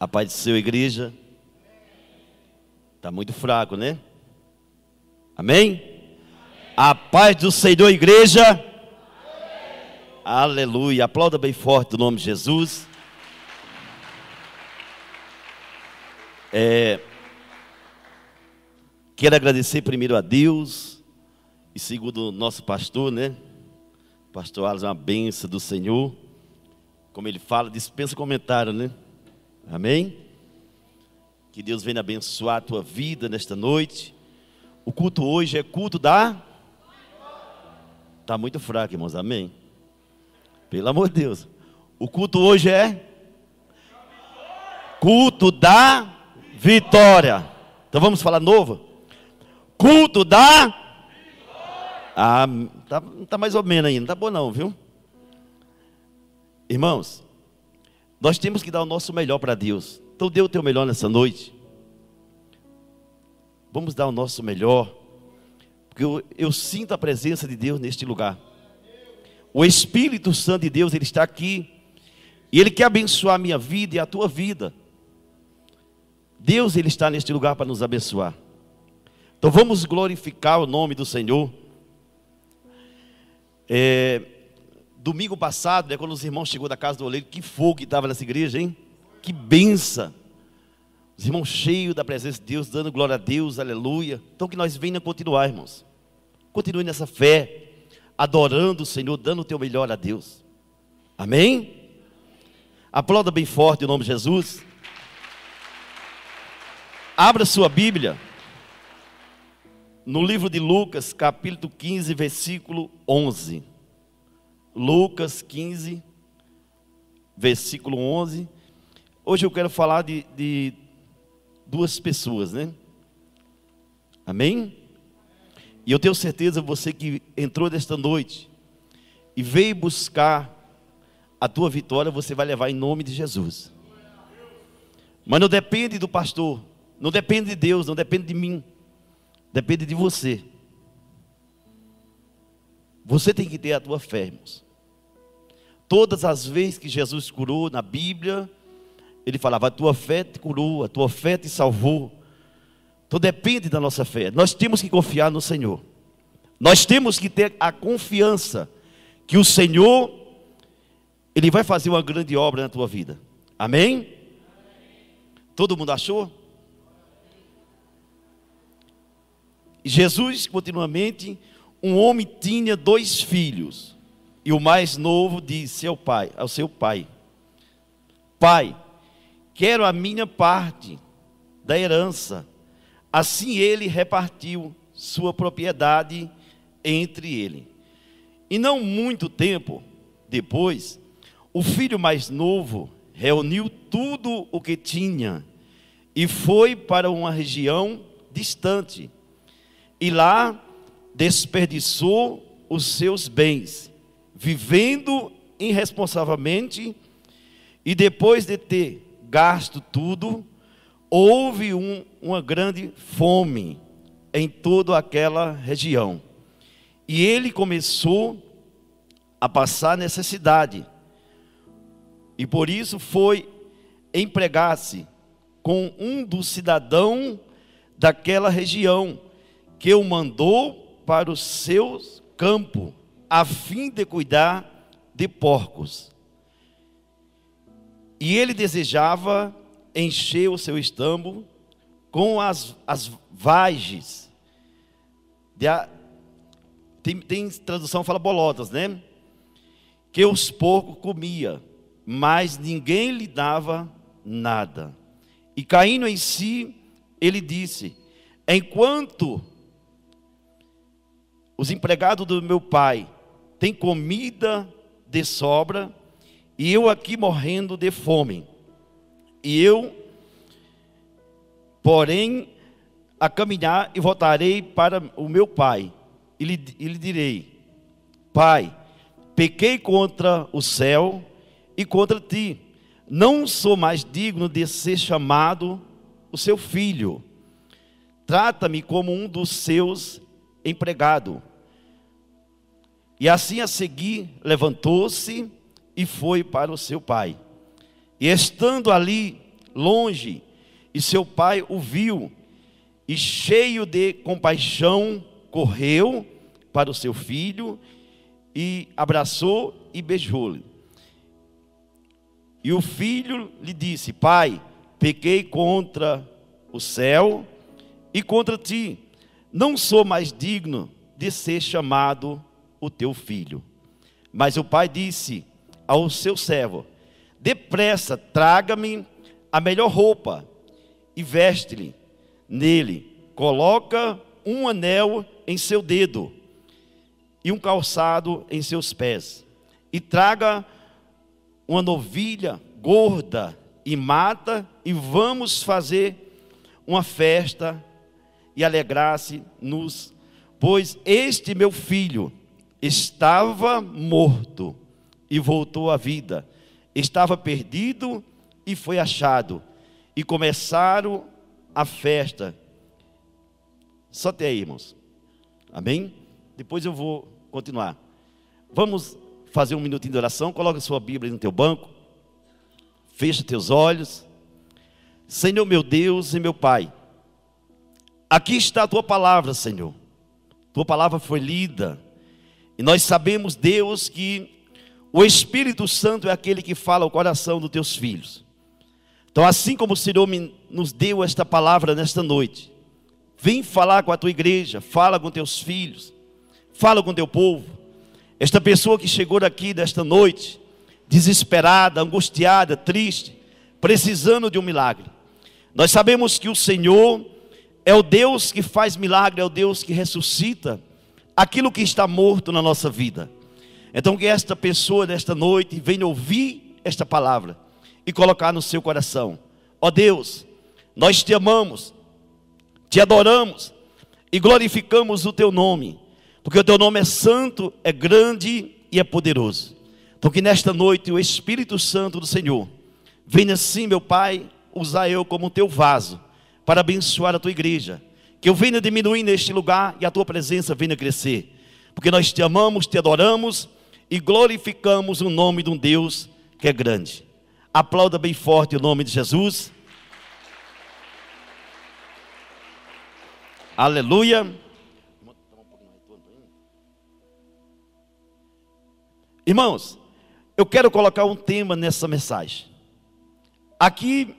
A paz do seu, igreja. Está muito fraco, né? Amém? A paz do Senhor, igreja. Amém. Aleluia. Aplauda bem forte o nome de Jesus. É, quero agradecer primeiro a Deus e segundo o nosso pastor, né? Pastor Alisson, uma benção do Senhor. Como ele fala, dispensa comentário, né? Amém? Que Deus venha abençoar a tua vida nesta noite. O culto hoje é culto da. Está muito fraco, irmãos. Amém? Pelo amor de Deus. O culto hoje é. Culto da vitória. Então vamos falar novo? Culto da. Ah, tá, tá mais ou menos ainda. Não tá bom não, viu? Irmãos, nós temos que dar o nosso melhor para Deus. Então dê o teu melhor nessa noite. Vamos dar o nosso melhor. Porque eu, eu sinto a presença de Deus neste lugar. O Espírito Santo de Deus, Ele está aqui. E Ele quer abençoar a minha vida e a tua vida. Deus, Ele está neste lugar para nos abençoar. Então vamos glorificar o nome do Senhor. É, domingo passado, né, quando os irmãos chegou da casa do oleiro, que fogo que estava nessa igreja, hein? Que benção. Os irmãos cheios da presença de Deus, dando glória a Deus, aleluia. Então que nós venhamos continuar, irmãos. Continue nessa fé, adorando o Senhor, dando o teu melhor a Deus. Amém? Aplauda bem forte o nome de Jesus. Abra sua Bíblia. No livro de Lucas, capítulo 15, versículo 11. Lucas 15, versículo 11. Hoje eu quero falar de, de duas pessoas, né? Amém? E eu tenho certeza, você que entrou nesta noite e veio buscar a tua vitória, você vai levar em nome de Jesus. Mas não depende do pastor, não depende de Deus, não depende de mim, depende de você. Você tem que ter a tua fé, irmãos. Todas as vezes que Jesus curou na Bíblia, ele falava: A tua fé te curou, a tua fé te salvou. Então depende da nossa fé. Nós temos que confiar no Senhor. Nós temos que ter a confiança que o Senhor, Ele vai fazer uma grande obra na tua vida. Amém? Todo mundo achou? Jesus, continuamente, um homem tinha dois filhos. E o mais novo disse ao pai, ao seu pai: Pai, quero a minha parte da herança. Assim ele repartiu sua propriedade entre ele. E não muito tempo depois, o filho mais novo reuniu tudo o que tinha e foi para uma região distante. E lá desperdiçou os seus bens vivendo irresponsavelmente, e depois de ter gasto tudo, houve um, uma grande fome em toda aquela região. E ele começou a passar necessidade. E por isso foi empregar-se com um dos cidadãos daquela região, que o mandou para os seus campos a fim de cuidar de porcos. E ele desejava encher o seu estambo com as, as vagens. A, tem, tem tradução fala bolotas, né? Que os porcos comia, mas ninguém lhe dava nada. E caindo em si, ele disse: Enquanto os empregados do meu pai tem comida de sobra, e eu aqui morrendo de fome. E eu, porém, a caminhar e voltarei para o meu pai, e lhe, e lhe direi: Pai, pequei contra o céu e contra ti, não sou mais digno de ser chamado o seu filho. Trata-me como um dos seus empregados. E assim a seguir, levantou-se e foi para o seu pai. E estando ali longe, e seu pai o viu, e cheio de compaixão, correu para o seu filho e abraçou e beijou-lhe. E o filho lhe disse: Pai, pequei contra o céu e contra ti, não sou mais digno de ser chamado o teu filho. Mas o pai disse ao seu servo: Depressa, traga-me a melhor roupa e veste-lhe nele. Coloca um anel em seu dedo e um calçado em seus pés. E traga uma novilha gorda e mata, e vamos fazer uma festa e alegrar-se nos, pois este meu filho estava morto e voltou à vida, estava perdido e foi achado, e começaram a festa. Só até aí, irmãos. Amém? Depois eu vou continuar. Vamos fazer um minutinho de oração. Coloca sua Bíblia no teu banco. Fecha teus olhos. Senhor meu Deus e meu Pai. Aqui está a tua palavra, Senhor. Tua palavra foi lida. E nós sabemos, Deus, que o Espírito Santo é aquele que fala o coração dos teus filhos. Então, assim como o Senhor nos deu esta palavra nesta noite, vem falar com a tua igreja, fala com teus filhos, fala com teu povo. Esta pessoa que chegou aqui desta noite, desesperada, angustiada, triste, precisando de um milagre. Nós sabemos que o Senhor é o Deus que faz milagre, é o Deus que ressuscita aquilo que está morto na nossa vida. Então, que esta pessoa nesta noite venha ouvir esta palavra e colocar no seu coração: Ó oh Deus, nós te amamos, te adoramos e glorificamos o teu nome, porque o teu nome é santo, é grande e é poderoso. Então, que nesta noite o Espírito Santo do Senhor venha sim, meu Pai, usar eu como teu vaso para abençoar a tua igreja. Que eu venha diminuir neste lugar e a tua presença venha crescer. Porque nós te amamos, te adoramos e glorificamos o nome de um Deus que é grande. Aplauda bem forte o nome de Jesus. Aleluia. Irmãos, eu quero colocar um tema nessa mensagem. Aqui,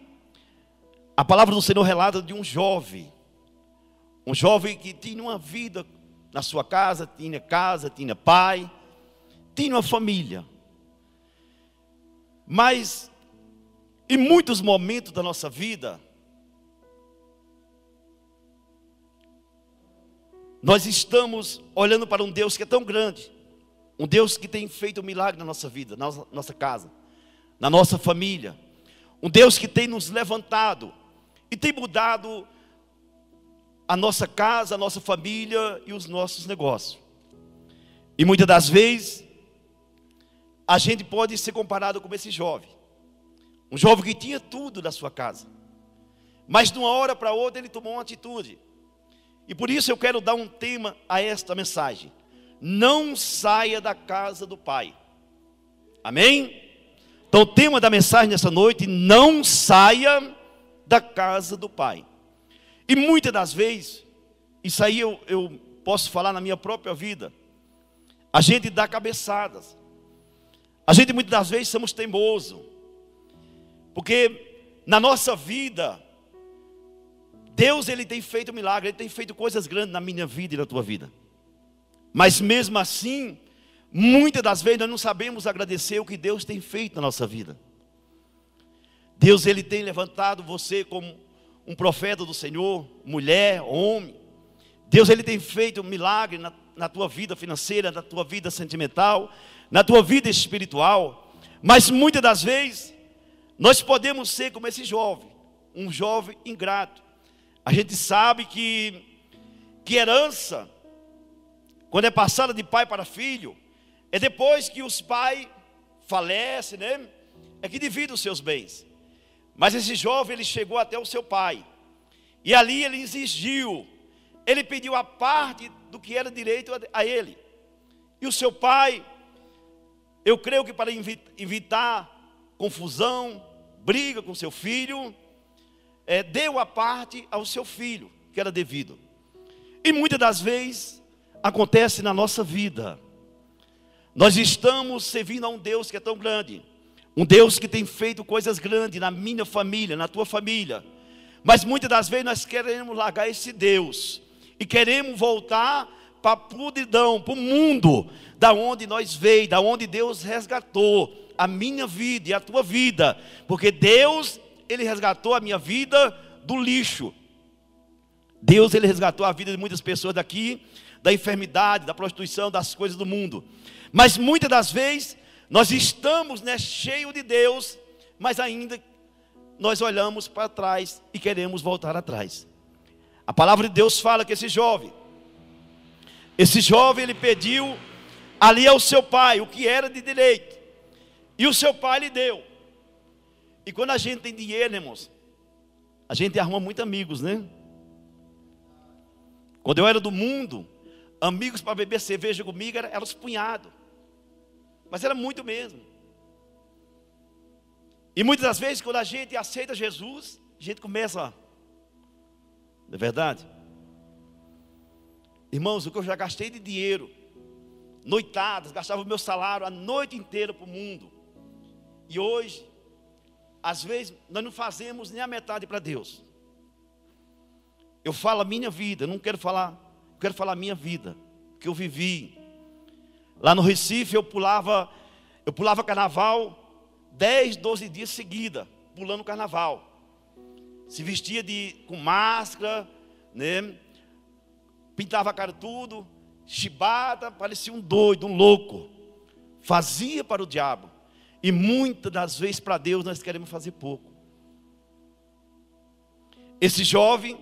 a palavra do Senhor relata de um jovem um jovem que tinha uma vida na sua casa, tinha casa, tinha pai, tinha uma família. Mas, em muitos momentos da nossa vida, nós estamos olhando para um Deus que é tão grande, um Deus que tem feito um milagre na nossa vida, na nossa casa, na nossa família, um Deus que tem nos levantado e tem mudado a nossa casa, a nossa família e os nossos negócios. E muitas das vezes, a gente pode ser comparado com esse jovem. Um jovem que tinha tudo na sua casa. Mas de uma hora para outra ele tomou uma atitude. E por isso eu quero dar um tema a esta mensagem. Não saia da casa do Pai. Amém? Então o tema da mensagem nessa noite, não saia da casa do Pai. E muitas das vezes, isso aí eu, eu posso falar na minha própria vida, a gente dá cabeçadas. A gente muitas das vezes somos teimosos. Porque na nossa vida, Deus ele tem feito milagre, ele tem feito coisas grandes na minha vida e na tua vida. Mas mesmo assim, muitas das vezes nós não sabemos agradecer o que Deus tem feito na nossa vida. Deus ele tem levantado você como um profeta do Senhor, mulher, homem. Deus ele tem feito um milagre na, na tua vida financeira, na tua vida sentimental, na tua vida espiritual. Mas muitas das vezes nós podemos ser como esse jovem, um jovem ingrato. A gente sabe que que herança quando é passada de pai para filho, é depois que os pais falecem, né? É que dividem os seus bens. Mas esse jovem ele chegou até o seu pai. E ali ele exigiu, ele pediu a parte do que era direito a ele. E o seu pai, eu creio que para evitar confusão, briga com seu filho, é, deu a parte ao seu filho, que era devido. E muitas das vezes acontece na nossa vida. Nós estamos servindo a um Deus que é tão grande, um Deus que tem feito coisas grandes na minha família, na tua família. Mas muitas das vezes nós queremos largar esse Deus e queremos voltar para a podridão, para o mundo, da onde nós veio, da onde Deus resgatou a minha vida e a tua vida, porque Deus, Ele resgatou a minha vida do lixo. Deus, Ele resgatou a vida de muitas pessoas daqui, da enfermidade, da prostituição, das coisas do mundo. Mas muitas das vezes, nós estamos né, cheios de Deus, mas ainda nós olhamos para trás e queremos voltar atrás. A palavra de Deus fala que esse jovem, esse jovem ele pediu ali ao seu pai o que era de direito, e o seu pai lhe deu. E quando a gente tem dinheiro, né, irmãos, a gente arruma muitos amigos, né? Quando eu era do mundo, amigos para beber cerveja comigo eram era os punhados. Mas era muito mesmo. E muitas das vezes, quando a gente aceita Jesus, a gente começa. Não é verdade? Irmãos, o que eu já gastei de dinheiro, noitadas, gastava o meu salário a noite inteira para o mundo. E hoje, às vezes, nós não fazemos nem a metade para Deus. Eu falo a minha vida, não quero falar, quero falar a minha vida, que eu vivi. Lá no Recife eu pulava, eu pulava carnaval 10, 12 dias seguida, pulando carnaval. Se vestia de com máscara, né? Pintava a cara tudo, chibada, parecia um doido, um louco. Fazia para o diabo. E muitas das vezes para Deus nós queremos fazer pouco. Esse jovem,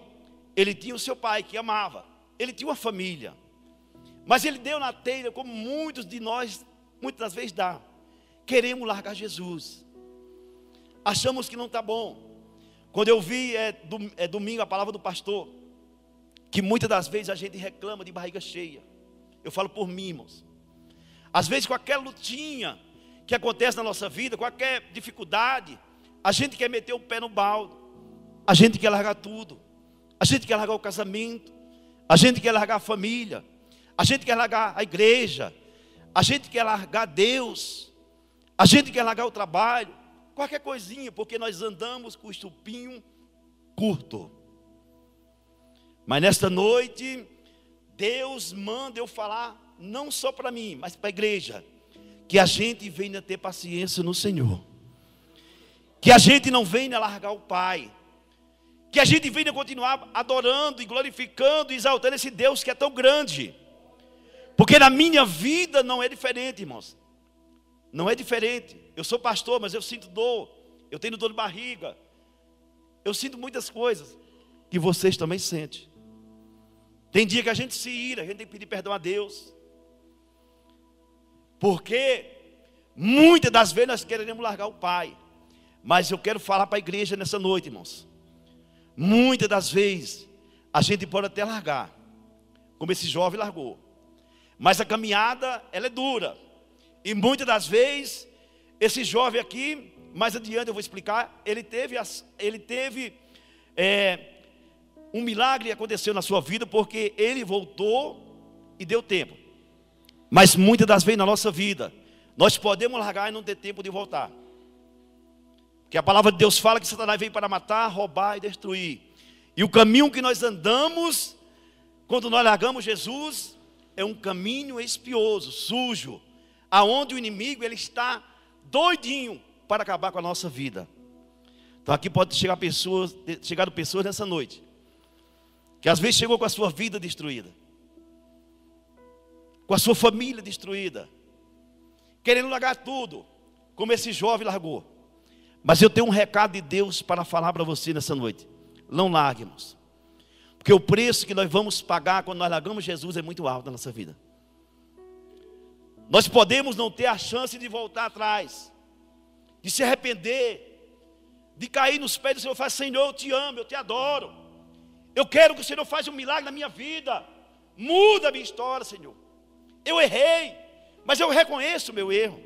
ele tinha o seu pai que amava. Ele tinha uma família. Mas ele deu na telha, como muitos de nós, muitas das vezes dá. Queremos largar Jesus. Achamos que não está bom. Quando eu vi, é, é domingo, a palavra do pastor, que muitas das vezes a gente reclama de barriga cheia. Eu falo por mim, irmãos. Às vezes, qualquer lutinha que acontece na nossa vida, qualquer dificuldade, a gente quer meter o pé no balde, a gente quer largar tudo, a gente quer largar o casamento, a gente quer largar a família, a gente quer largar a igreja, a gente quer largar Deus, a gente quer largar o trabalho, qualquer coisinha, porque nós andamos com o estupinho curto. Mas nesta noite, Deus manda eu falar, não só para mim, mas para a igreja, que a gente venha ter paciência no Senhor, que a gente não venha largar o Pai, que a gente venha continuar adorando e glorificando e exaltando esse Deus que é tão grande, porque na minha vida não é diferente, irmãos. Não é diferente. Eu sou pastor, mas eu sinto dor. Eu tenho dor de barriga. Eu sinto muitas coisas que vocês também sentem. Tem dia que a gente se ira, a gente tem que pedir perdão a Deus. Porque muitas das vezes nós queremos largar o Pai. Mas eu quero falar para a igreja nessa noite, irmãos. Muitas das vezes a gente pode até largar, como esse jovem largou. Mas a caminhada, ela é dura. E muitas das vezes, esse jovem aqui, mais adiante eu vou explicar, ele teve, ele teve é, um milagre aconteceu na sua vida porque ele voltou e deu tempo. Mas muitas das vezes na nossa vida, nós podemos largar e não ter tempo de voltar. Porque a palavra de Deus fala que Satanás veio para matar, roubar e destruir. E o caminho que nós andamos, quando nós largamos Jesus, é um caminho espioso, sujo, aonde o inimigo ele está doidinho para acabar com a nossa vida. Então aqui pode chegar pessoas, chegar pessoas nessa noite que às vezes chegou com a sua vida destruída, com a sua família destruída, querendo largar tudo, como esse jovem largou. Mas eu tenho um recado de Deus para falar para você nessa noite. Não largue, irmãos. Porque o preço que nós vamos pagar quando nós largamos Jesus é muito alto na nossa vida. Nós podemos não ter a chance de voltar atrás, de se arrepender, de cair nos pés do Senhor e falar: Senhor, eu te amo, eu te adoro. Eu quero que o Senhor faça um milagre na minha vida. Muda a minha história, Senhor. Eu errei, mas eu reconheço o meu erro.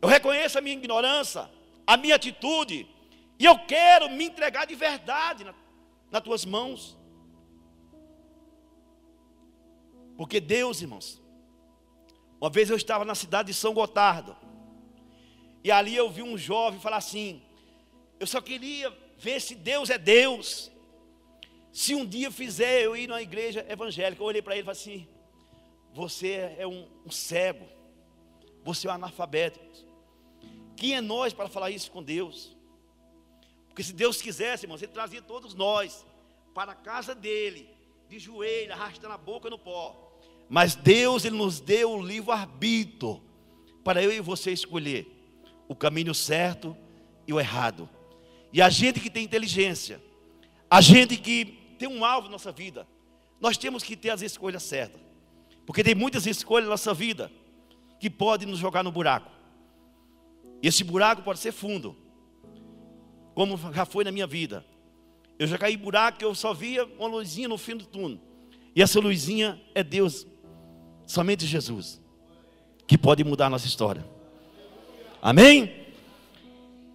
Eu reconheço a minha ignorância, a minha atitude, e eu quero me entregar de verdade na, nas tuas mãos. Porque Deus, irmãos, uma vez eu estava na cidade de São Gotardo, e ali eu vi um jovem falar assim: eu só queria ver se Deus é Deus. Se um dia fizer eu ir numa igreja evangélica, eu olhei para ele e falei assim: você é um, um cego, você é um analfabeto. Quem é nós para falar isso com Deus? Porque se Deus quisesse, irmãos, Ele trazia todos nós para a casa dele, de joelho, arrastando a boca no pó. Mas Deus, Ele nos deu o livre-arbítrio para eu e você escolher o caminho certo e o errado. E a gente que tem inteligência, a gente que tem um alvo na nossa vida, nós temos que ter as escolhas certas. Porque tem muitas escolhas na nossa vida que podem nos jogar no buraco. E esse buraco pode ser fundo, como já foi na minha vida. Eu já caí em buraco eu só via uma luzinha no fim do túnel. E essa luzinha é Deus, somente Jesus, que pode mudar a nossa história. Amém?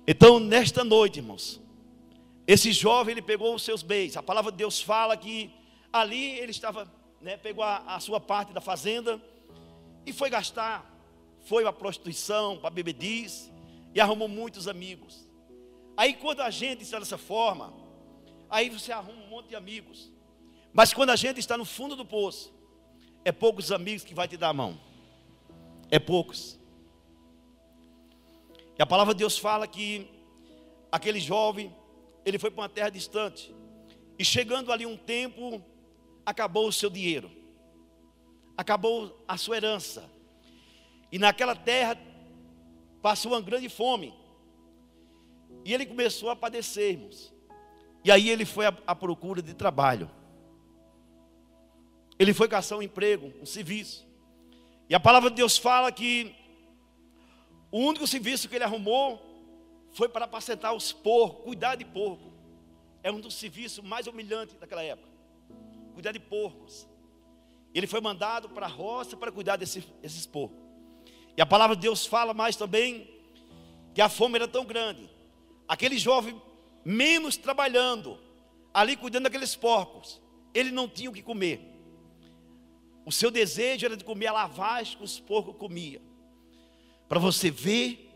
Então, nesta noite, irmãos, esse jovem ele pegou os seus bens. A palavra de Deus fala que ali ele estava, né, pegou a, a sua parte da fazenda e foi gastar, foi para prostituição, para bebediz e arrumou muitos amigos. Aí quando a gente está dessa forma, aí você arruma um monte de amigos. Mas quando a gente está no fundo do poço, é poucos amigos que vai te dar a mão. É poucos. E a palavra de Deus fala que aquele jovem, ele foi para uma terra distante. E chegando ali um tempo, acabou o seu dinheiro. Acabou a sua herança. E naquela terra passou uma grande fome. E ele começou a padecer, irmãos. E aí ele foi à, à procura de trabalho. Ele foi caçar um emprego, um serviço. E a palavra de Deus fala que o único serviço que ele arrumou foi para apacentar os porcos, cuidar de porco. É um dos serviços mais humilhantes daquela época. Cuidar de porcos. Ele foi mandado para a roça para cuidar desse, desses porcos. E a palavra de Deus fala mais também que a fome era tão grande. Aquele jovem, menos trabalhando, ali cuidando daqueles porcos, ele não tinha o que comer. O seu desejo era de comer a lavagem que os porcos comiam para você ver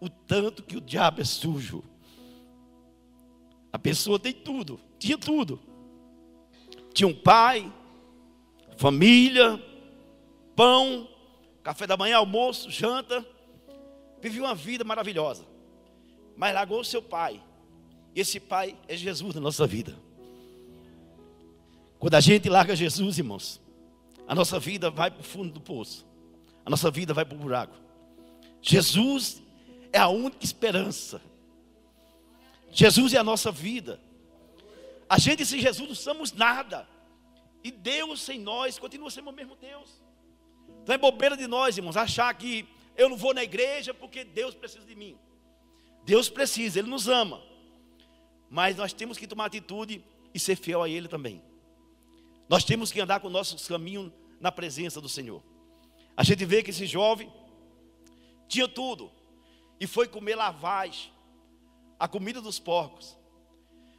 o tanto que o diabo é sujo. A pessoa tem tudo, tinha tudo. Tinha um pai, família, pão, café da manhã, almoço, janta. Vivia uma vida maravilhosa. Mas largou o seu pai. E esse pai é Jesus na nossa vida. Quando a gente larga Jesus, irmãos, a nossa vida vai para o fundo do poço. A nossa vida vai para o buraco. Jesus é a única esperança. Jesus é a nossa vida. A gente sem Jesus não somos nada. E Deus sem nós continua sendo o mesmo Deus. Então é bobeira de nós, irmãos, achar que eu não vou na igreja porque Deus precisa de mim. Deus precisa, Ele nos ama. Mas nós temos que tomar atitude e ser fiel a Ele também. Nós temos que andar com o nosso caminho na presença do Senhor. A gente vê que esse jovem tinha tudo. E foi comer lavagem, a comida dos porcos.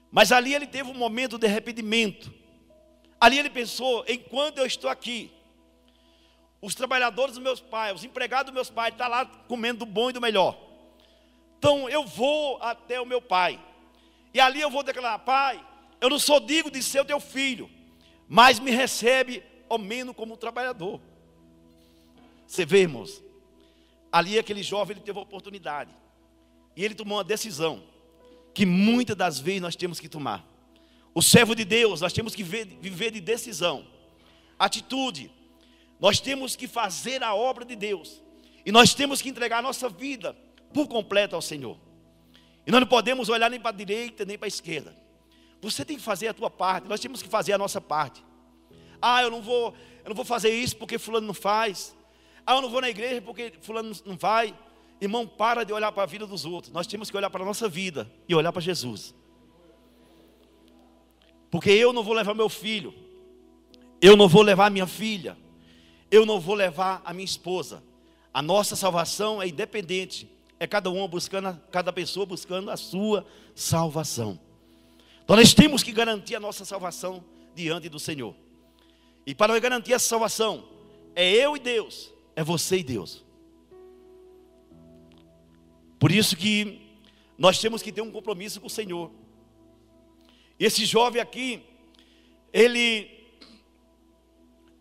Mas ali ele teve um momento de arrependimento. Ali ele pensou: enquanto eu estou aqui, os trabalhadores dos meus pais, os empregados dos meus pais, estão tá lá comendo do bom e do melhor. Então eu vou até o meu pai. E ali eu vou declarar: Pai, eu não sou digno de ser o teu filho, mas me recebe ao menos como trabalhador. Você vê, irmãos, ali aquele jovem ele teve oportunidade. E ele tomou uma decisão que muitas das vezes nós temos que tomar. O servo de Deus, nós temos que viver de decisão, atitude. Nós temos que fazer a obra de Deus. E nós temos que entregar a nossa vida por completo ao Senhor. E nós não podemos olhar nem para a direita nem para a esquerda. Você tem que fazer a tua parte, nós temos que fazer a nossa parte. Ah, eu não vou, eu não vou fazer isso porque fulano não faz. Ah, eu não vou na igreja porque fulano não vai. Irmão, para de olhar para a vida dos outros. Nós temos que olhar para a nossa vida e olhar para Jesus. Porque eu não vou levar meu filho, eu não vou levar minha filha, eu não vou levar a minha esposa. A nossa salvação é independente é cada um buscando, cada pessoa buscando a sua salvação. Então nós temos que garantir a nossa salvação diante do Senhor. E para garantir essa salvação, é eu e Deus, é você e Deus. Por isso que nós temos que ter um compromisso com o Senhor. Esse jovem aqui, ele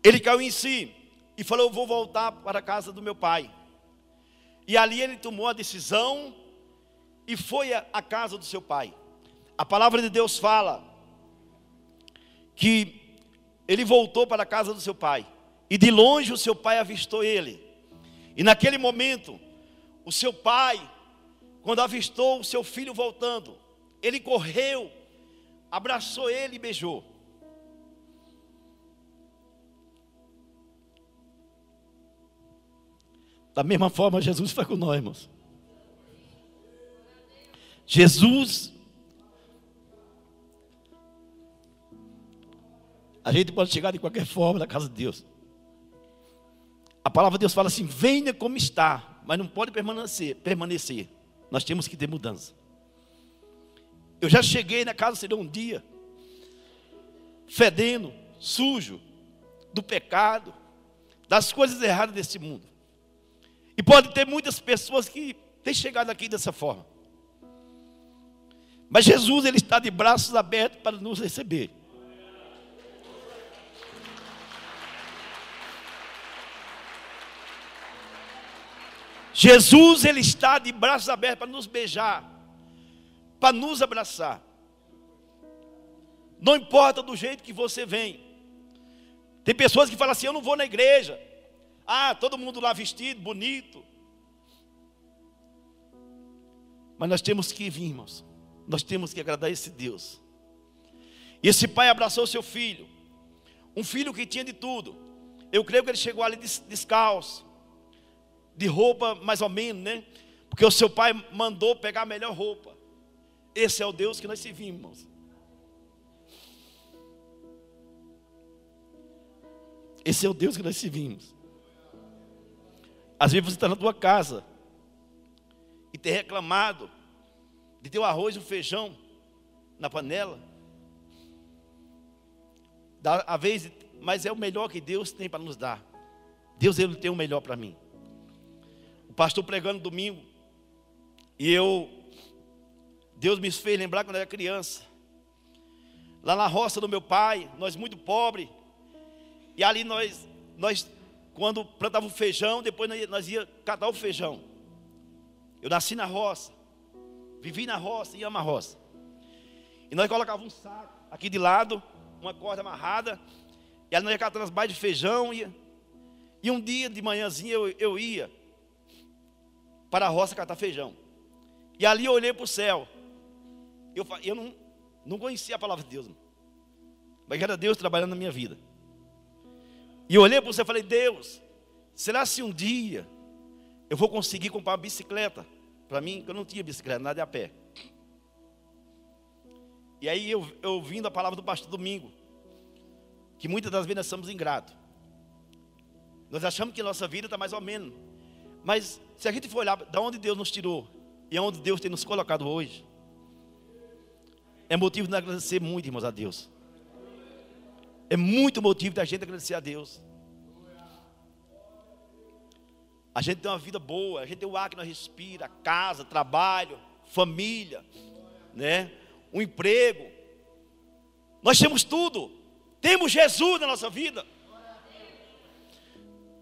ele caiu em si e falou: "Eu vou voltar para a casa do meu pai". E ali ele tomou a decisão e foi à casa do seu pai. A palavra de Deus fala que ele voltou para a casa do seu pai. E de longe o seu pai avistou ele. E naquele momento, o seu pai, quando avistou o seu filho voltando, ele correu, abraçou ele e beijou. Da mesma forma, Jesus foi com nós, irmãos. Jesus A gente pode chegar de qualquer forma na casa de Deus. A palavra de Deus fala assim: venha como está, mas não pode permanecer. permanecer. Nós temos que ter mudança. Eu já cheguei na casa do um dia, fedendo, sujo, do pecado, das coisas erradas desse mundo. E pode ter muitas pessoas que têm chegado aqui dessa forma. Mas Jesus, Ele está de braços abertos para nos receber. Jesus, Ele está de braços abertos para nos beijar, para nos abraçar. Não importa do jeito que você vem. Tem pessoas que falam assim: Eu não vou na igreja. Ah, todo mundo lá vestido, bonito. Mas nós temos que vir, irmãos. Nós temos que agradar esse Deus. E esse pai abraçou seu filho. Um filho que tinha de tudo. Eu creio que ele chegou ali descalço de roupa mais ou menos, né? Porque o seu pai mandou pegar a melhor roupa. Esse é o Deus que nós servimos. Esse é o Deus que nós servimos. Às vezes você está na tua casa e tem reclamado de ter o arroz e o feijão na panela. Dá, a vez, mas é o melhor que Deus tem para nos dar. Deus ele tem o melhor para mim pastor pregando domingo. E eu, Deus me fez lembrar quando eu era criança. Lá na roça do meu pai, nós muito pobres. E ali nós, nós quando plantava o feijão, depois nós, ia catar o feijão. Eu nasci na roça, vivi na roça e amo a roça. E nós colocávamos um saco aqui de lado, uma corda amarrada, e ali nós ia catando as baixas de feijão. E, e um dia de manhãzinha eu, eu ia, para a roça catar feijão. E ali eu olhei para o céu. Eu, eu não, não conhecia a palavra de Deus, mas era Deus trabalhando na minha vida. E eu olhei para céu e falei: Deus, será se um dia eu vou conseguir comprar uma bicicleta para mim? Que eu não tinha bicicleta, nada a pé. E aí eu, eu ouvindo a palavra do pastor Domingo, que muitas das vezes nós somos ingratos. Nós achamos que nossa vida está mais ou menos. Mas se a gente for olhar de onde Deus nos tirou e aonde Deus tem nos colocado hoje, é motivo de agradecer muito, irmãos, a Deus. É muito motivo da gente agradecer a Deus. A gente tem uma vida boa, a gente tem o ar que nós respira, casa, trabalho, família, né? Um emprego. Nós temos tudo. Temos Jesus na nossa vida.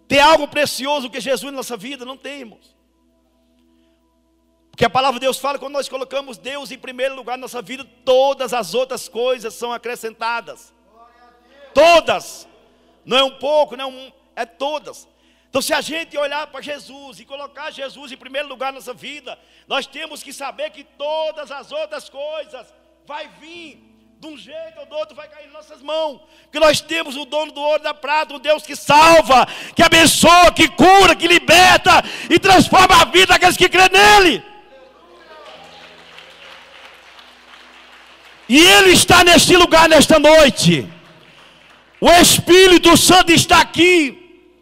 Tem algo precioso que Jesus na nossa vida? Não temos. Porque a palavra de Deus fala, quando nós colocamos Deus em primeiro lugar na nossa vida, todas as outras coisas são acrescentadas. Todas. Não é um pouco, não é, um, é todas. Então, se a gente olhar para Jesus e colocar Jesus em primeiro lugar na nossa vida, nós temos que saber que todas as outras coisas vai vir de um jeito ou do outro vai cair em nossas mãos. Porque nós temos o dono do ouro da prata, um Deus que salva, que abençoa, que cura, que liberta e transforma a vida daqueles que crêem nele. E ele está neste lugar nesta noite. O Espírito Santo está aqui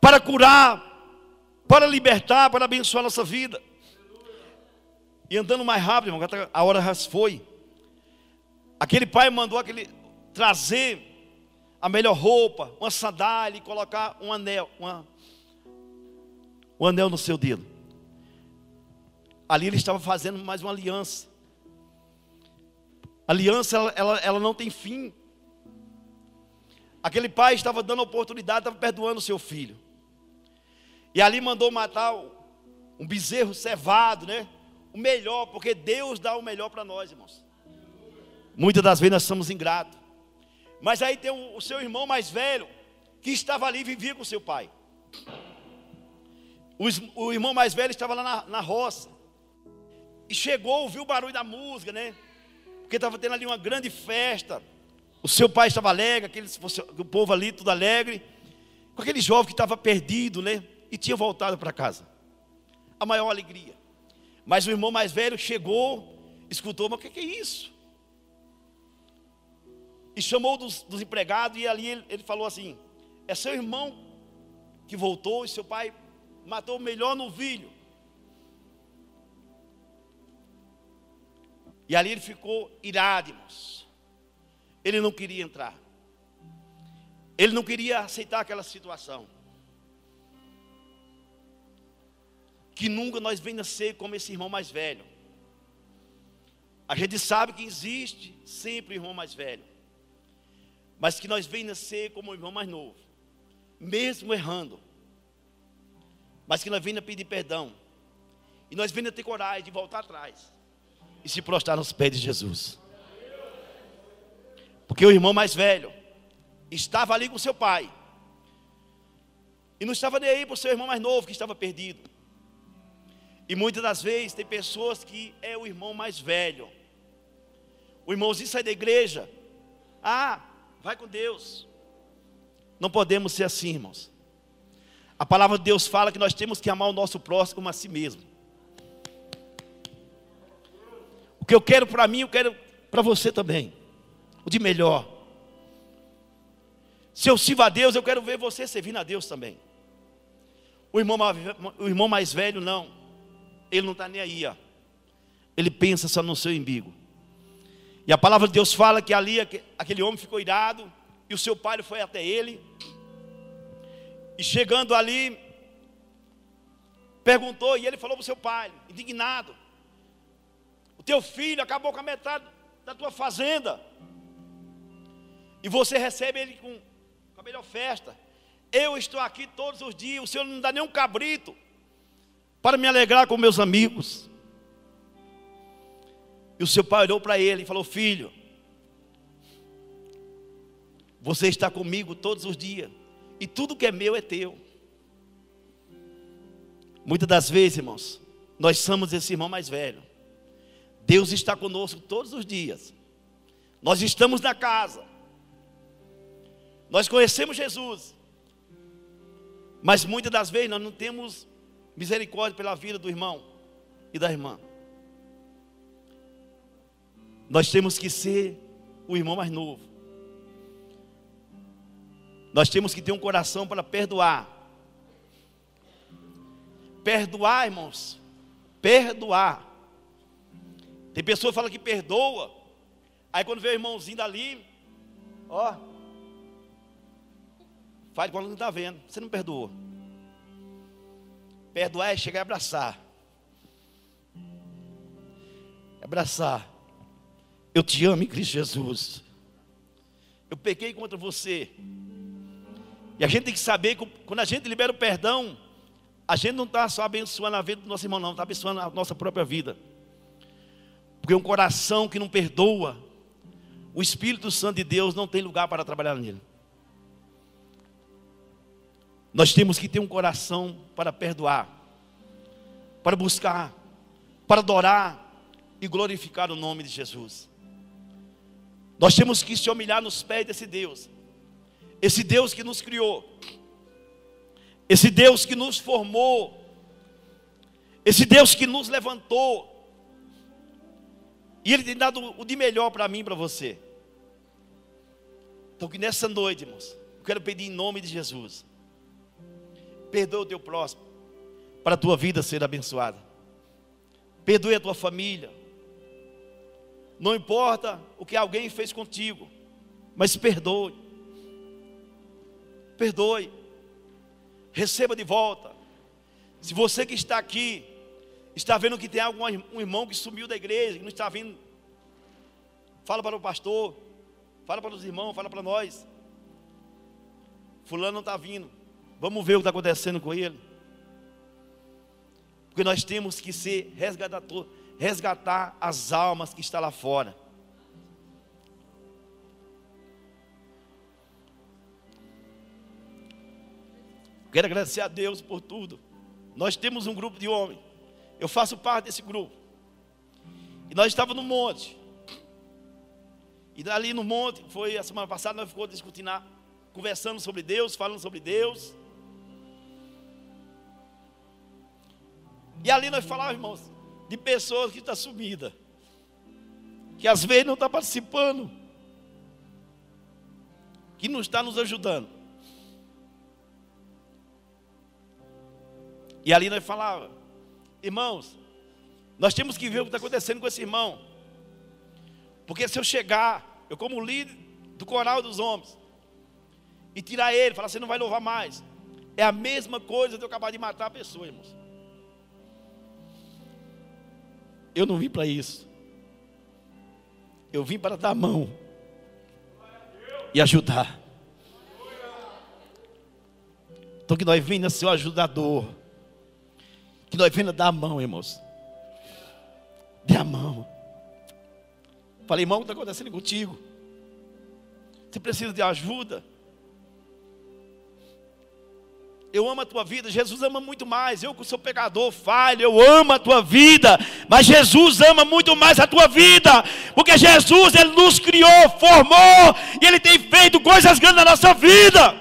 para curar, para libertar, para abençoar a nossa vida. E andando mais rápido, irmão, a hora já foi. Aquele pai mandou aquele trazer a melhor roupa, uma sandália e colocar um anel, uma, um anel no seu dedo. Ali ele estava fazendo mais uma aliança. A aliança, ela, ela, ela não tem fim. Aquele pai estava dando oportunidade, estava perdoando o seu filho. E ali mandou matar um bezerro cevado, né? O melhor, porque Deus dá o melhor para nós, irmãos. Muitas das vezes nós somos ingratos. Mas aí tem o, seu irmão mais velho, que estava ali e vivia com seu pai. O, o, irmão mais velho estava lá na, na roça. E chegou, ouviu o barulho da música, né? Porque estava tendo ali uma grande festa. O seu pai estava alegre, aquele, o povo ali tudo alegre. Com aquele jovem que estava perdido, né? E tinha voltado para casa. A maior alegria. Mas o irmão mais velho chegou, escutou, mas o que é isso? E chamou dos, dos empregados e ali ele, ele falou assim: É seu irmão que voltou e seu pai matou o melhor novilho. E ali ele ficou irado, irmãos. Ele não queria entrar. Ele não queria aceitar aquela situação. Que nunca nós venhamos ser como esse irmão mais velho. A gente sabe que existe sempre o irmão mais velho. Mas que nós venhamos ser como o irmão mais novo. Mesmo errando. Mas que nós venhamos pedir perdão. E nós venhamos ter coragem de voltar atrás e se prostrar nos pés de Jesus. Porque o irmão mais velho estava ali com seu pai. E não estava nem aí para o seu irmão mais novo que estava perdido. E muitas das vezes tem pessoas que é o irmão mais velho. O irmãozinho sai da igreja. Ah, vai com Deus. Não podemos ser assim, irmãos. A palavra de Deus fala que nós temos que amar o nosso próximo como a si mesmo. O que eu quero para mim, eu quero para você também. O de melhor. Se eu sirvo a Deus, eu quero ver você servindo a Deus também. O irmão, o irmão mais velho, não. Ele não está nem aí, ó. Ele pensa só no seu umbigo. E a palavra de Deus fala que ali aquele homem ficou irado, e o seu pai foi até ele. E chegando ali, perguntou, e ele falou para o seu pai, indignado: teu filho acabou com a metade da tua fazenda. E você recebe ele com, com a melhor festa. Eu estou aqui todos os dias, o Senhor não dá nem um cabrito para me alegrar com meus amigos. E o seu pai olhou para ele e falou: Filho, você está comigo todos os dias, e tudo que é meu é teu. Muitas das vezes, irmãos, nós somos esse irmão mais velho Deus está conosco todos os dias. Nós estamos na casa. Nós conhecemos Jesus. Mas muitas das vezes nós não temos misericórdia pela vida do irmão e da irmã. Nós temos que ser o irmão mais novo. Nós temos que ter um coração para perdoar. Perdoar, irmãos. Perdoar tem pessoa que fala que perdoa. Aí quando vê o irmãozinho dali, ó, faz quando não está vendo. Você não perdoou. Perdoar é chegar e abraçar. Abraçar. Eu te amo em Cristo Jesus. Eu pequei contra você. E a gente tem que saber que quando a gente libera o perdão, a gente não está só abençoando a vida do nosso irmão, não, está abençoando a nossa própria vida. Porque um coração que não perdoa, o Espírito Santo de Deus não tem lugar para trabalhar nele. Nós temos que ter um coração para perdoar, para buscar, para adorar e glorificar o nome de Jesus. Nós temos que se humilhar nos pés desse Deus, esse Deus que nos criou, esse Deus que nos formou, esse Deus que nos levantou, e Ele tem dado o de melhor para mim e para você. Então, que nessa noite, irmãos, eu quero pedir em nome de Jesus. Perdoa o teu próximo. para a tua vida ser abençoada. Perdoe a tua família. Não importa o que alguém fez contigo, mas perdoe. Perdoe. Receba de volta. Se você que está aqui está vendo que tem algum um irmão que sumiu da igreja, que não está vindo, fala para o pastor, fala para os irmãos, fala para nós. Fulano não está vindo. Vamos ver o que está acontecendo com ele. Porque nós temos que ser resgatador, resgatar as almas que estão lá fora. Quero agradecer a Deus por tudo. Nós temos um grupo de homens. Eu faço parte desse grupo. E nós estávamos no monte. E ali no monte, foi a semana passada, nós ficamos discutindo, conversando sobre Deus, falando sobre Deus. E ali nós falávamos, irmãos, de pessoas que estão sumidas, que às vezes não estão tá participando, que não está nos ajudando. E ali nós falávamos, irmãos, nós temos que ver o que está acontecendo com esse irmão. Porque se eu chegar, eu como líder do coral dos homens, e tirar ele, falar, você não vai louvar mais. É a mesma coisa de eu acabar de matar a pessoa, irmãos. Eu não vim para isso. Eu vim para dar a mão e ajudar. Então que nós venhamos ser o ajudador. Que nós venhamos dar a mão, irmãos. Dê a mão. Falei, irmão, o que está acontecendo contigo? Você precisa de ajuda? Eu amo a tua vida. Jesus ama muito mais. Eu, que sou pecador, falho, eu amo a tua vida. Mas Jesus ama muito mais a tua vida. Porque Jesus, Ele nos criou, formou. E Ele tem feito coisas grandes na nossa vida.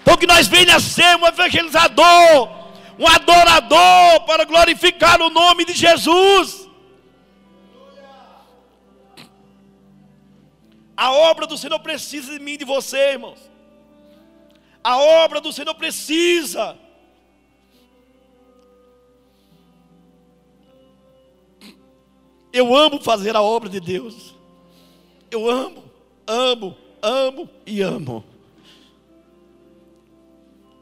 Então que nós venhamos a ser um evangelizador, um adorador para glorificar o nome de Jesus. A obra do Senhor precisa de mim e de você, irmãos. A obra do Senhor precisa. Eu amo fazer a obra de Deus. Eu amo, amo, amo e amo.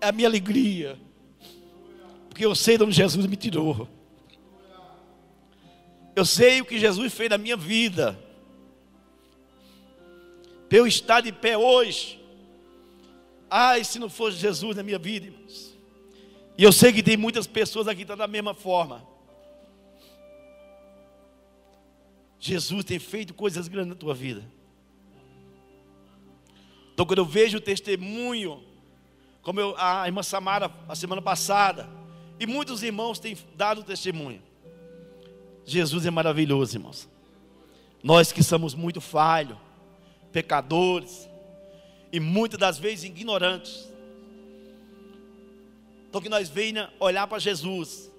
É a minha alegria. Porque eu sei de onde Jesus me tirou. Eu sei o que Jesus fez na minha vida para eu estar de pé hoje. Ai, se não fosse Jesus na minha vida, irmãos. E eu sei que tem muitas pessoas aqui que estão da mesma forma. Jesus tem feito coisas grandes na tua vida. Então, quando eu vejo o testemunho, como eu, a irmã Samara, a semana passada, e muitos irmãos têm dado testemunho. Jesus é maravilhoso, irmãos. Nós que somos muito falhos, pecadores e muitas das vezes ignorantes. Então que nós venha olhar para Jesus,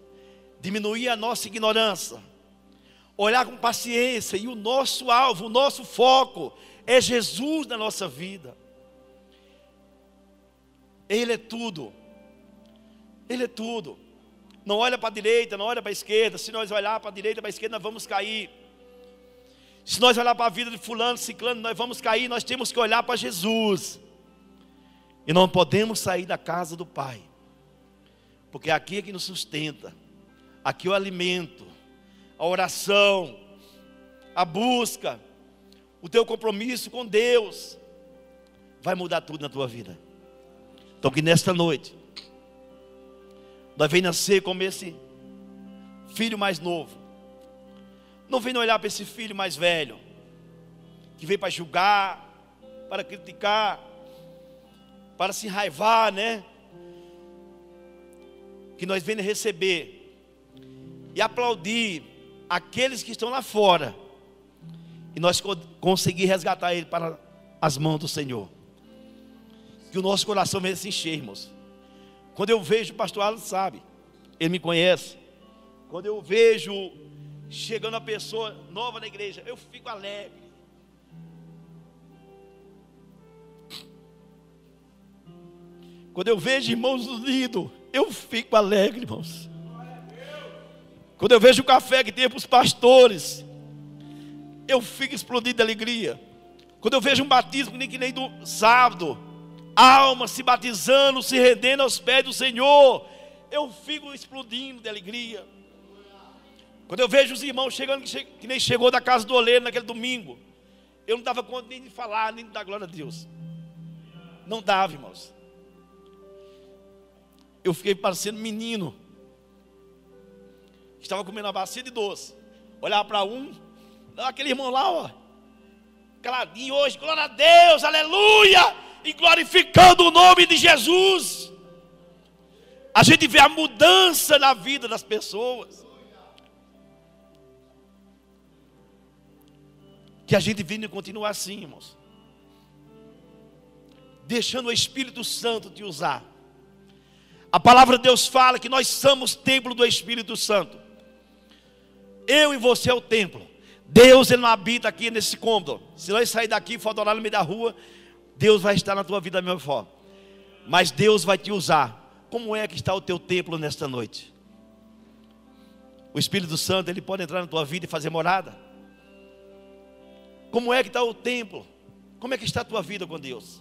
diminuir a nossa ignorância, olhar com paciência e o nosso alvo, o nosso foco é Jesus na nossa vida. Ele é tudo. Ele é tudo. Não olha para a direita, não olha para a esquerda. Se nós olhar para a direita, para a esquerda, nós vamos cair. Se nós olhar para a vida de fulano, ciclano, nós vamos cair, nós temos que olhar para Jesus. E não podemos sair da casa do Pai. Porque aqui é que nos sustenta. Aqui é o alimento, a oração, a busca, o teu compromisso com Deus vai mudar tudo na tua vida. Então que nesta noite nós venhamos nascer como esse filho mais novo não vem olhar para esse filho mais velho, que veio para julgar, para criticar, para se enraivar, né? Que nós venhamos receber e aplaudir aqueles que estão lá fora, e nós conseguir resgatar ele para as mãos do Senhor. Que o nosso coração venha se encher, irmãos. Quando eu vejo o pastor Alan, sabe, ele me conhece. Quando eu vejo chegando a pessoa nova na igreja, eu fico alegre. Quando eu vejo irmãos unidos, eu fico alegre, irmãos. Quando eu vejo o café que tem para os pastores, eu fico explodido de alegria. Quando eu vejo um batismo que nem do sábado, alma se batizando, se rendendo aos pés do Senhor, eu fico explodindo de alegria. Quando eu vejo os irmãos chegando, que nem chegou da casa do oleiro naquele domingo, eu não dava conta nem de falar, nem de dar glória a Deus. Não dava, irmãos. Eu fiquei parecendo menino. Estava comendo uma bacia de doce. Olhava para um, aquele irmão lá, ó, caladinho hoje, glória a Deus, aleluia, e glorificando o nome de Jesus. A gente vê a mudança na vida das pessoas. Que a gente venha continuar assim, irmãos. Deixando o Espírito Santo te usar. A palavra de Deus fala que nós somos templo do Espírito Santo. Eu e você é o templo. Deus ele não habita aqui nesse cômodo. Se nós sair daqui e for adorar no meio da rua, Deus vai estar na tua vida da mesma forma. Mas Deus vai te usar. Como é que está o teu templo nesta noite? O Espírito Santo ele pode entrar na tua vida e fazer morada. Como é que está o templo? Como é que está a tua vida com Deus?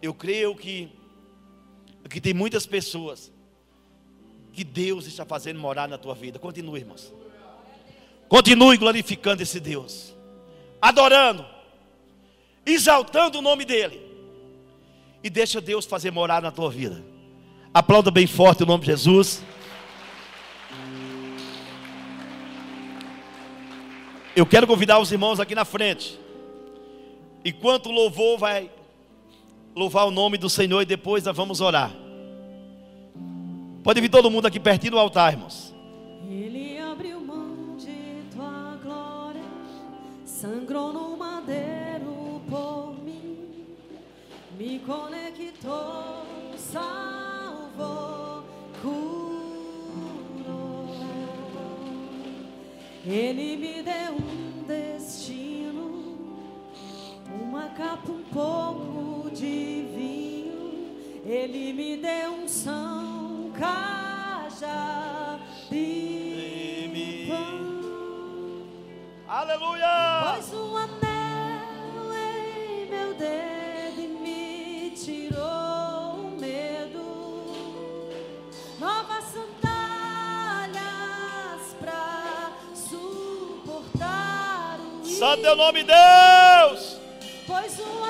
Eu creio que, que tem muitas pessoas que Deus está fazendo morar na tua vida. Continue, irmãos. Continue glorificando esse Deus, adorando, exaltando o nome dEle, e deixa Deus fazer morar na tua vida. Aplauda bem forte o nome de Jesus. Eu quero convidar os irmãos aqui na frente. Enquanto o louvor vai louvar o nome do Senhor e depois nós vamos orar. Pode vir todo mundo aqui pertinho do altar, irmãos. Ele abriu mão de tua glória, sangrou no madeiro por mim, me conectou, Ele me deu um destino, uma capa, um pouco de vinho. Ele me deu um são caja de pão. Aleluia! Pois um anel em meu dedo e me tirou Santo é o nome de Deus! Pois um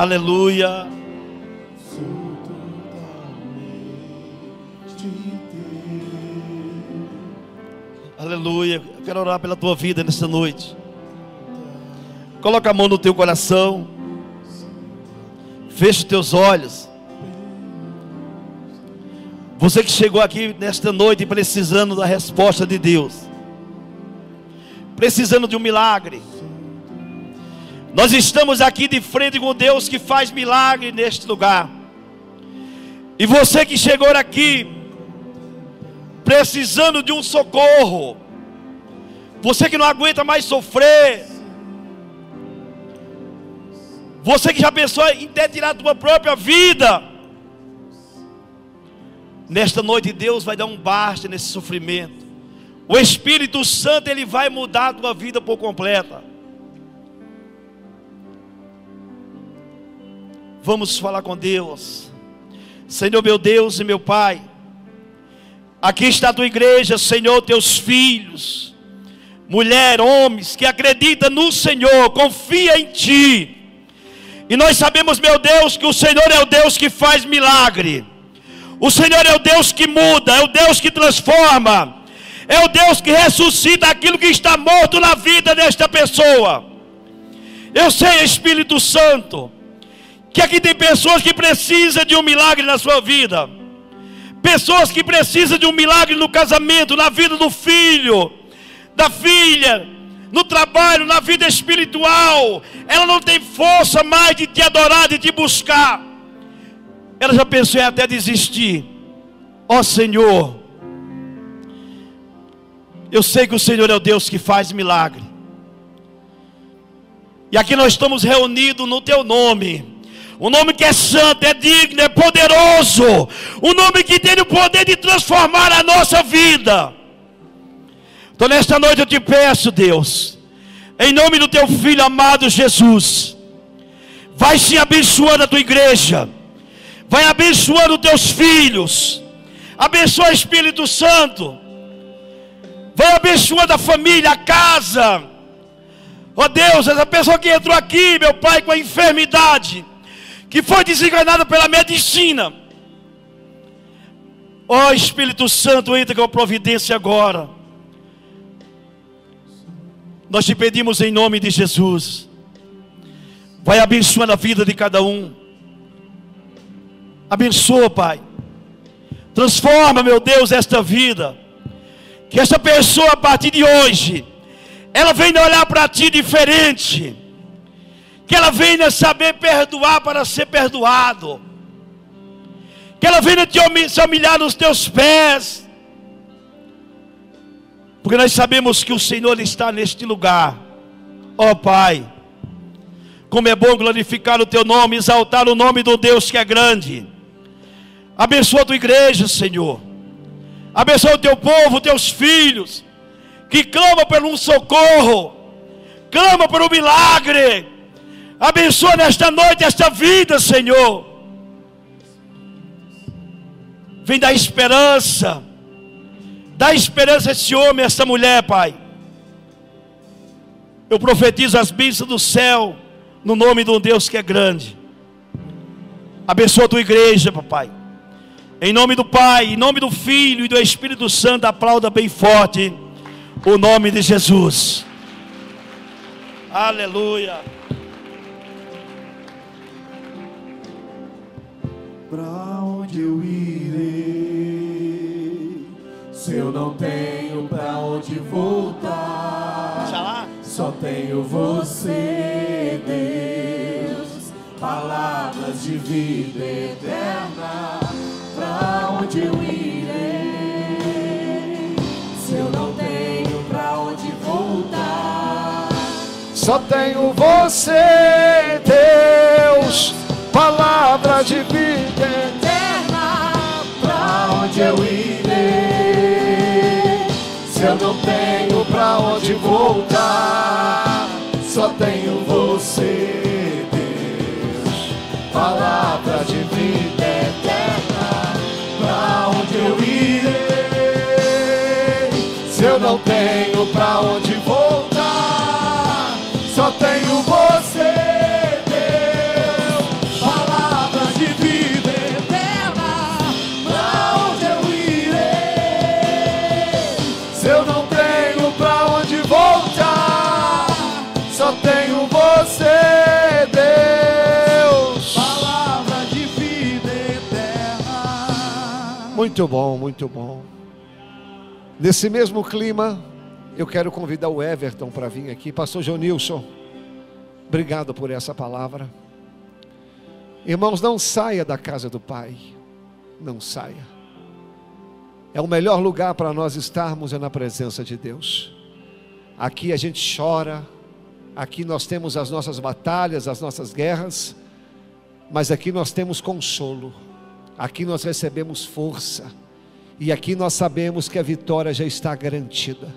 Aleluia! Aleluia. Eu quero orar pela tua vida nesta noite. Coloca a mão no teu coração. Fecha os teus olhos. Você que chegou aqui nesta noite precisando da resposta de Deus. Precisando de um milagre. Nós estamos aqui de frente com Deus que faz milagre neste lugar. E você que chegou aqui precisando de um socorro. Você que não aguenta mais sofrer. Você que já pensou em ter tirado a tua própria vida. Nesta noite Deus vai dar um basta nesse sofrimento. O Espírito Santo ele vai mudar a tua vida por completa. Vamos falar com Deus. Senhor meu Deus e meu Pai. Aqui está a tua igreja, Senhor, teus filhos, mulher, homens que acreditam no Senhor, confia em Ti. E nós sabemos, meu Deus, que o Senhor é o Deus que faz milagre. O Senhor é o Deus que muda, é o Deus que transforma, é o Deus que ressuscita aquilo que está morto na vida desta pessoa. Eu sei, Espírito Santo, que aqui tem pessoas que precisam de um milagre na sua vida. Pessoas que precisam de um milagre no casamento, na vida do filho, da filha, no trabalho, na vida espiritual. Ela não tem força mais de te adorar, de te buscar. Ela já pensou em até desistir. Ó Senhor, eu sei que o Senhor é o Deus que faz milagre. E aqui nós estamos reunidos no teu nome. O nome que é santo, é digno, é poderoso. O nome que tem o poder de transformar a nossa vida. Então, nesta noite eu te peço, Deus, Em nome do teu filho amado Jesus. Vai se abençoando a tua igreja. Vai abençoando teus filhos. Abençoa o Espírito Santo. Vai abençoando a família, a casa. Ó oh Deus, essa pessoa que entrou aqui, meu Pai, com a enfermidade, que foi desenganada pela medicina. Ó oh, Espírito Santo, entra com a providência agora. Nós te pedimos em nome de Jesus. Vai abençoando a vida de cada um. Abençoa, Pai. Transforma, meu Deus, esta vida. Que esta pessoa, a partir de hoje, ela venha olhar para ti diferente. Que ela venha saber perdoar para ser perdoado. Que ela venha te se humilhar nos teus pés. Porque nós sabemos que o Senhor está neste lugar. Ó oh, Pai, como é bom glorificar o teu nome, exaltar o nome do Deus que é grande. Abençoa a tua igreja, Senhor. Abençoa o teu povo, teus filhos, que clamam por um socorro, clama por um milagre. Abençoa nesta noite esta vida, Senhor. Vem dar esperança Dá esperança a esse homem, a essa mulher, Pai. Eu profetizo as bênçãos do céu, no nome de um Deus que é grande. Abençoa a tua igreja, papai. Em nome do Pai, em nome do Filho e do Espírito Santo, aplauda bem forte o nome de Jesus. Aleluia. Para onde eu irei? Se eu não tenho pra onde voltar, só tenho você, Deus. Palavras de vida eterna, pra onde eu irei? Se eu não tenho pra onde voltar, só tenho você, Deus. Palavras de vida eterna, pra onde eu irei? Se eu não tenho pra onde voltar, só tenho você, Deus. Palavra de vida eterna, pra onde eu irei? Se eu não tenho pra onde Muito bom, muito bom. Nesse mesmo clima, eu quero convidar o Everton para vir aqui. Pastor João Nilson, obrigado por essa palavra. Irmãos, não saia da casa do Pai. Não saia. É o melhor lugar para nós estarmos é na presença de Deus. Aqui a gente chora, aqui nós temos as nossas batalhas, as nossas guerras, mas aqui nós temos consolo. Aqui nós recebemos força. E aqui nós sabemos que a vitória já está garantida.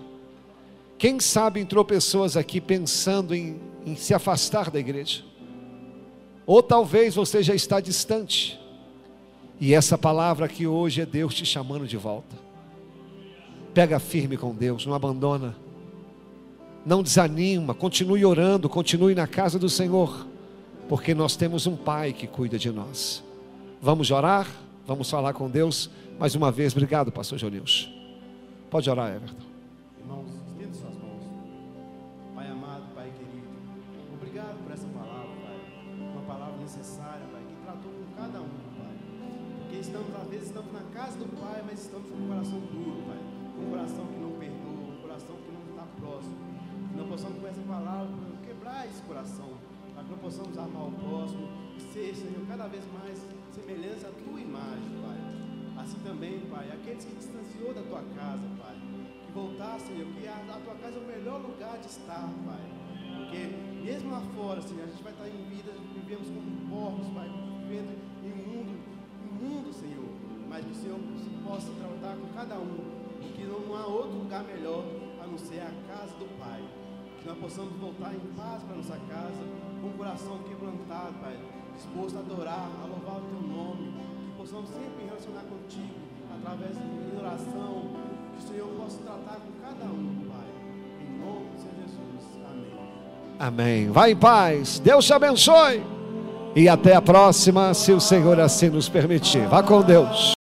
Quem sabe entrou pessoas aqui pensando em, em se afastar da igreja. Ou talvez você já está distante. E essa palavra aqui hoje é Deus te chamando de volta. Pega firme com Deus, não abandona. Não desanima, continue orando, continue na casa do Senhor, porque nós temos um Pai que cuida de nós. Vamos orar? Vamos falar com Deus mais uma vez. Obrigado, pastor Jonils. Pode orar, Everton. Irmãos, estenda suas mãos. Pai amado, Pai querido, obrigado por essa palavra, Pai. Uma palavra necessária, Pai, que tratou com cada um, Pai. Porque estamos, às vezes, estamos na casa do Pai, mas estamos com o coração duro, Pai. Com um coração que não perdoa, um coração que não está próximo. Que não possamos, com essa palavra, quebrar esse coração. Para que não possamos amar o próximo. Que seja, Senhor, cada vez mais semelhança à tua imagem, Pai. Assim também, Pai, aqueles que distanciou da tua casa, Pai, que voltassem, Senhor, que a, a tua casa é o melhor lugar de estar, Pai. Porque mesmo lá fora, Senhor, a gente vai estar em vida, vivemos como porcos, Pai, vivendo em mundo, Senhor. Mas que o Senhor possa tratar com cada um, porque não há outro lugar melhor a não ser a casa do Pai. Que nós possamos voltar em paz para nossa casa, com o coração quebrantado, Pai, disposto a adorar, a louvar o Teu nome. Que possamos sempre relacionar contigo através de oração. Que o Senhor possa tratar com cada um, Pai. Em nome Senhor Jesus. Amém. Amém. Vai em paz. Deus te abençoe. E até a próxima, se o Senhor assim nos permitir. Vá com Deus.